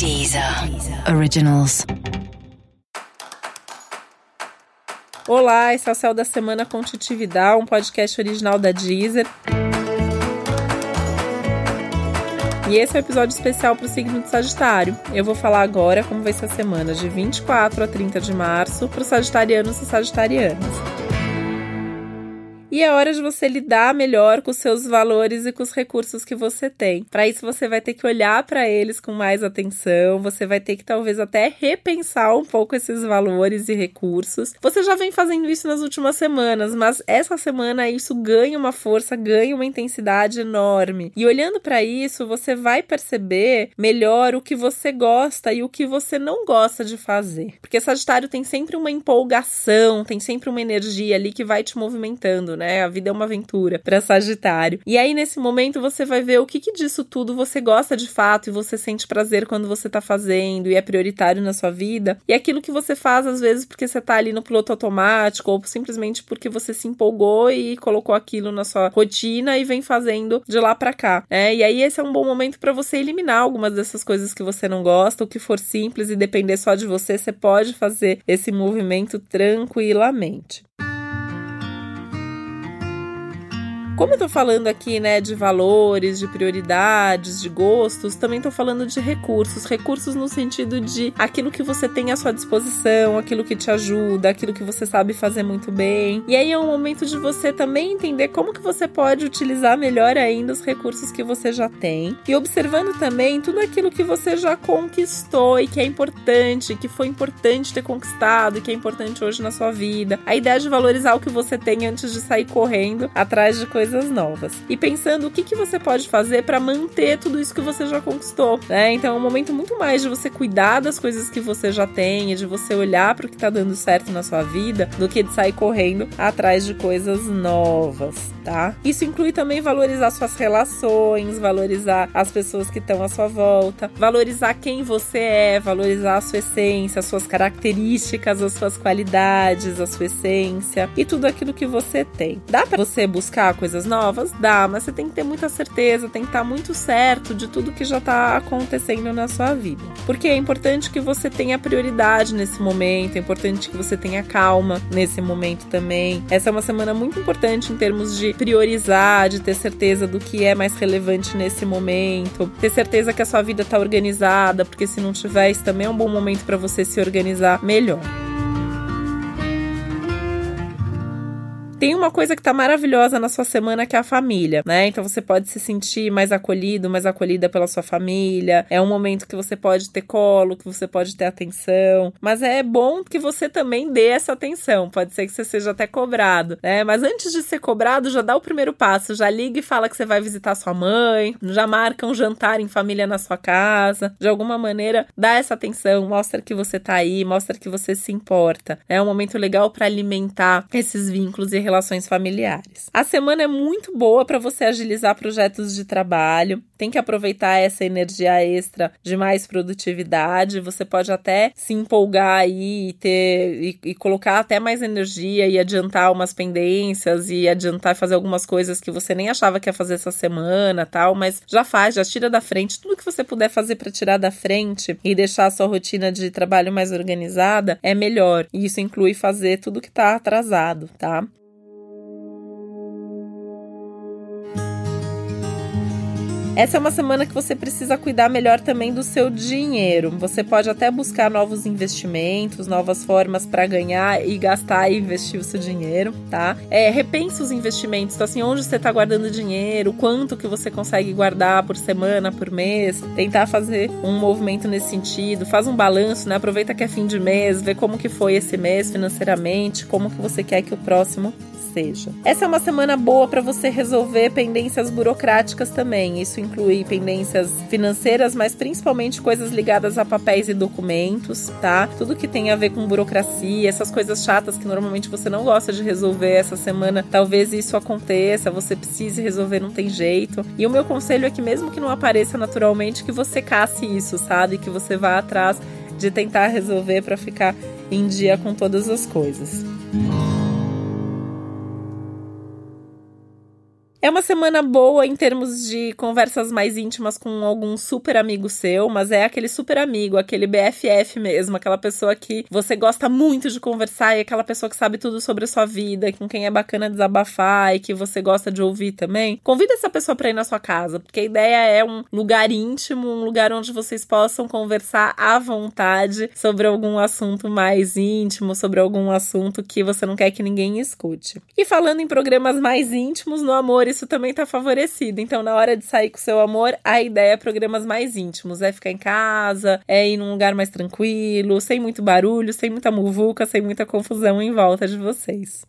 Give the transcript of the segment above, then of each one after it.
Deezer Originals. Olá, esse é o Céu da Semana com Titividade, um podcast original da Deezer. E esse é um episódio especial para o signo de Sagitário. Eu vou falar agora como vai ser a semana de 24 a 30 de março para os sagitarianos e sagitarianas. E é hora de você lidar melhor com os seus valores e com os recursos que você tem. Para isso, você vai ter que olhar para eles com mais atenção, você vai ter que talvez até repensar um pouco esses valores e recursos. Você já vem fazendo isso nas últimas semanas, mas essa semana isso ganha uma força, ganha uma intensidade enorme. E olhando para isso, você vai perceber melhor o que você gosta e o que você não gosta de fazer. Porque Sagitário tem sempre uma empolgação, tem sempre uma energia ali que vai te movimentando, né? A vida é uma aventura para Sagitário. E aí, nesse momento, você vai ver o que, que disso tudo você gosta de fato e você sente prazer quando você tá fazendo e é prioritário na sua vida. E aquilo que você faz, às vezes, porque você tá ali no piloto automático ou simplesmente porque você se empolgou e colocou aquilo na sua rotina e vem fazendo de lá para cá. Né? E aí, esse é um bom momento para você eliminar algumas dessas coisas que você não gosta, o que for simples e depender só de você, você pode fazer esse movimento tranquilamente. Como eu tô falando aqui, né, de valores, de prioridades, de gostos, também tô falando de recursos. Recursos no sentido de aquilo que você tem à sua disposição, aquilo que te ajuda, aquilo que você sabe fazer muito bem. E aí é um momento de você também entender como que você pode utilizar melhor ainda os recursos que você já tem. E observando também tudo aquilo que você já conquistou e que é importante, que foi importante ter conquistado e que é importante hoje na sua vida. A ideia de valorizar o que você tem antes de sair correndo atrás de coisas coisas novas. E pensando o que, que você pode fazer para manter tudo isso que você já conquistou, né? Então é um momento muito mais de você cuidar das coisas que você já tem, de você olhar para o que tá dando certo na sua vida, do que de sair correndo atrás de coisas novas, tá? Isso inclui também valorizar suas relações, valorizar as pessoas que estão à sua volta, valorizar quem você é, valorizar a sua essência, as suas características, as suas qualidades, a sua essência e tudo aquilo que você tem. Dá para você buscar coisas coisas novas? Dá, mas você tem que ter muita certeza, tem que estar muito certo de tudo que já está acontecendo na sua vida. Porque é importante que você tenha prioridade nesse momento, é importante que você tenha calma nesse momento também. Essa é uma semana muito importante em termos de priorizar, de ter certeza do que é mais relevante nesse momento, ter certeza que a sua vida está organizada, porque se não tiver, isso também é um bom momento para você se organizar melhor. Tem uma coisa que tá maravilhosa na sua semana que é a família, né? Então você pode se sentir mais acolhido, mais acolhida pela sua família. É um momento que você pode ter colo, que você pode ter atenção. Mas é bom que você também dê essa atenção. Pode ser que você seja até cobrado, né? Mas antes de ser cobrado, já dá o primeiro passo. Já liga e fala que você vai visitar sua mãe. Já marca um jantar em família na sua casa. De alguma maneira, dá essa atenção. Mostra que você tá aí, mostra que você se importa. É um momento legal para alimentar esses vínculos e relações familiares. A semana é muito boa para você agilizar projetos de trabalho. Tem que aproveitar essa energia extra de mais produtividade. Você pode até se empolgar aí e ter e, e colocar até mais energia e adiantar umas pendências e adiantar fazer algumas coisas que você nem achava que ia fazer essa semana, tal, mas já faz, já tira da frente tudo que você puder fazer para tirar da frente e deixar a sua rotina de trabalho mais organizada é melhor. E isso inclui fazer tudo que está atrasado, tá? Essa é uma semana que você precisa cuidar melhor também do seu dinheiro. Você pode até buscar novos investimentos, novas formas para ganhar e gastar e investir o seu dinheiro, tá? É, repensa os investimentos, então, assim, onde você está guardando dinheiro, quanto que você consegue guardar por semana, por mês, tentar fazer um movimento nesse sentido, faz um balanço, né? Aproveita que é fim de mês, vê como que foi esse mês financeiramente, como que você quer que o próximo seja. Essa é uma semana boa para você resolver pendências burocráticas também. Isso inclui pendências financeiras, mas principalmente coisas ligadas a papéis e documentos, tá? Tudo que tem a ver com burocracia, essas coisas chatas que normalmente você não gosta de resolver essa semana, talvez isso aconteça, você precise resolver, não tem jeito. E o meu conselho é que mesmo que não apareça naturalmente, que você casse isso, sabe? Que você vá atrás de tentar resolver para ficar em dia com todas as coisas. É uma semana boa em termos de conversas mais íntimas com algum super amigo seu, mas é aquele super amigo, aquele BFF mesmo, aquela pessoa que você gosta muito de conversar e aquela pessoa que sabe tudo sobre a sua vida, com quem é bacana desabafar e que você gosta de ouvir também. Convida essa pessoa para ir na sua casa, porque a ideia é um lugar íntimo, um lugar onde vocês possam conversar à vontade sobre algum assunto mais íntimo, sobre algum assunto que você não quer que ninguém escute. E falando em programas mais íntimos, no amor isso também tá favorecido. Então, na hora de sair com seu amor, a ideia é programas mais íntimos. É ficar em casa, é ir num lugar mais tranquilo, sem muito barulho, sem muita muvuca, sem muita confusão em volta de vocês.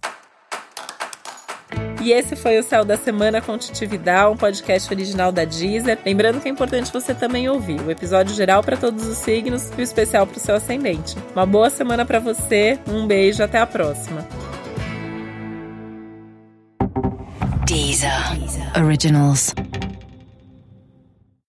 E esse foi o Céu da Semana com Titividade, um podcast original da Deezer. Lembrando que é importante você também ouvir o episódio geral para todos os signos e o especial para o seu ascendente. Uma boa semana para você, um beijo, até a próxima. Originals.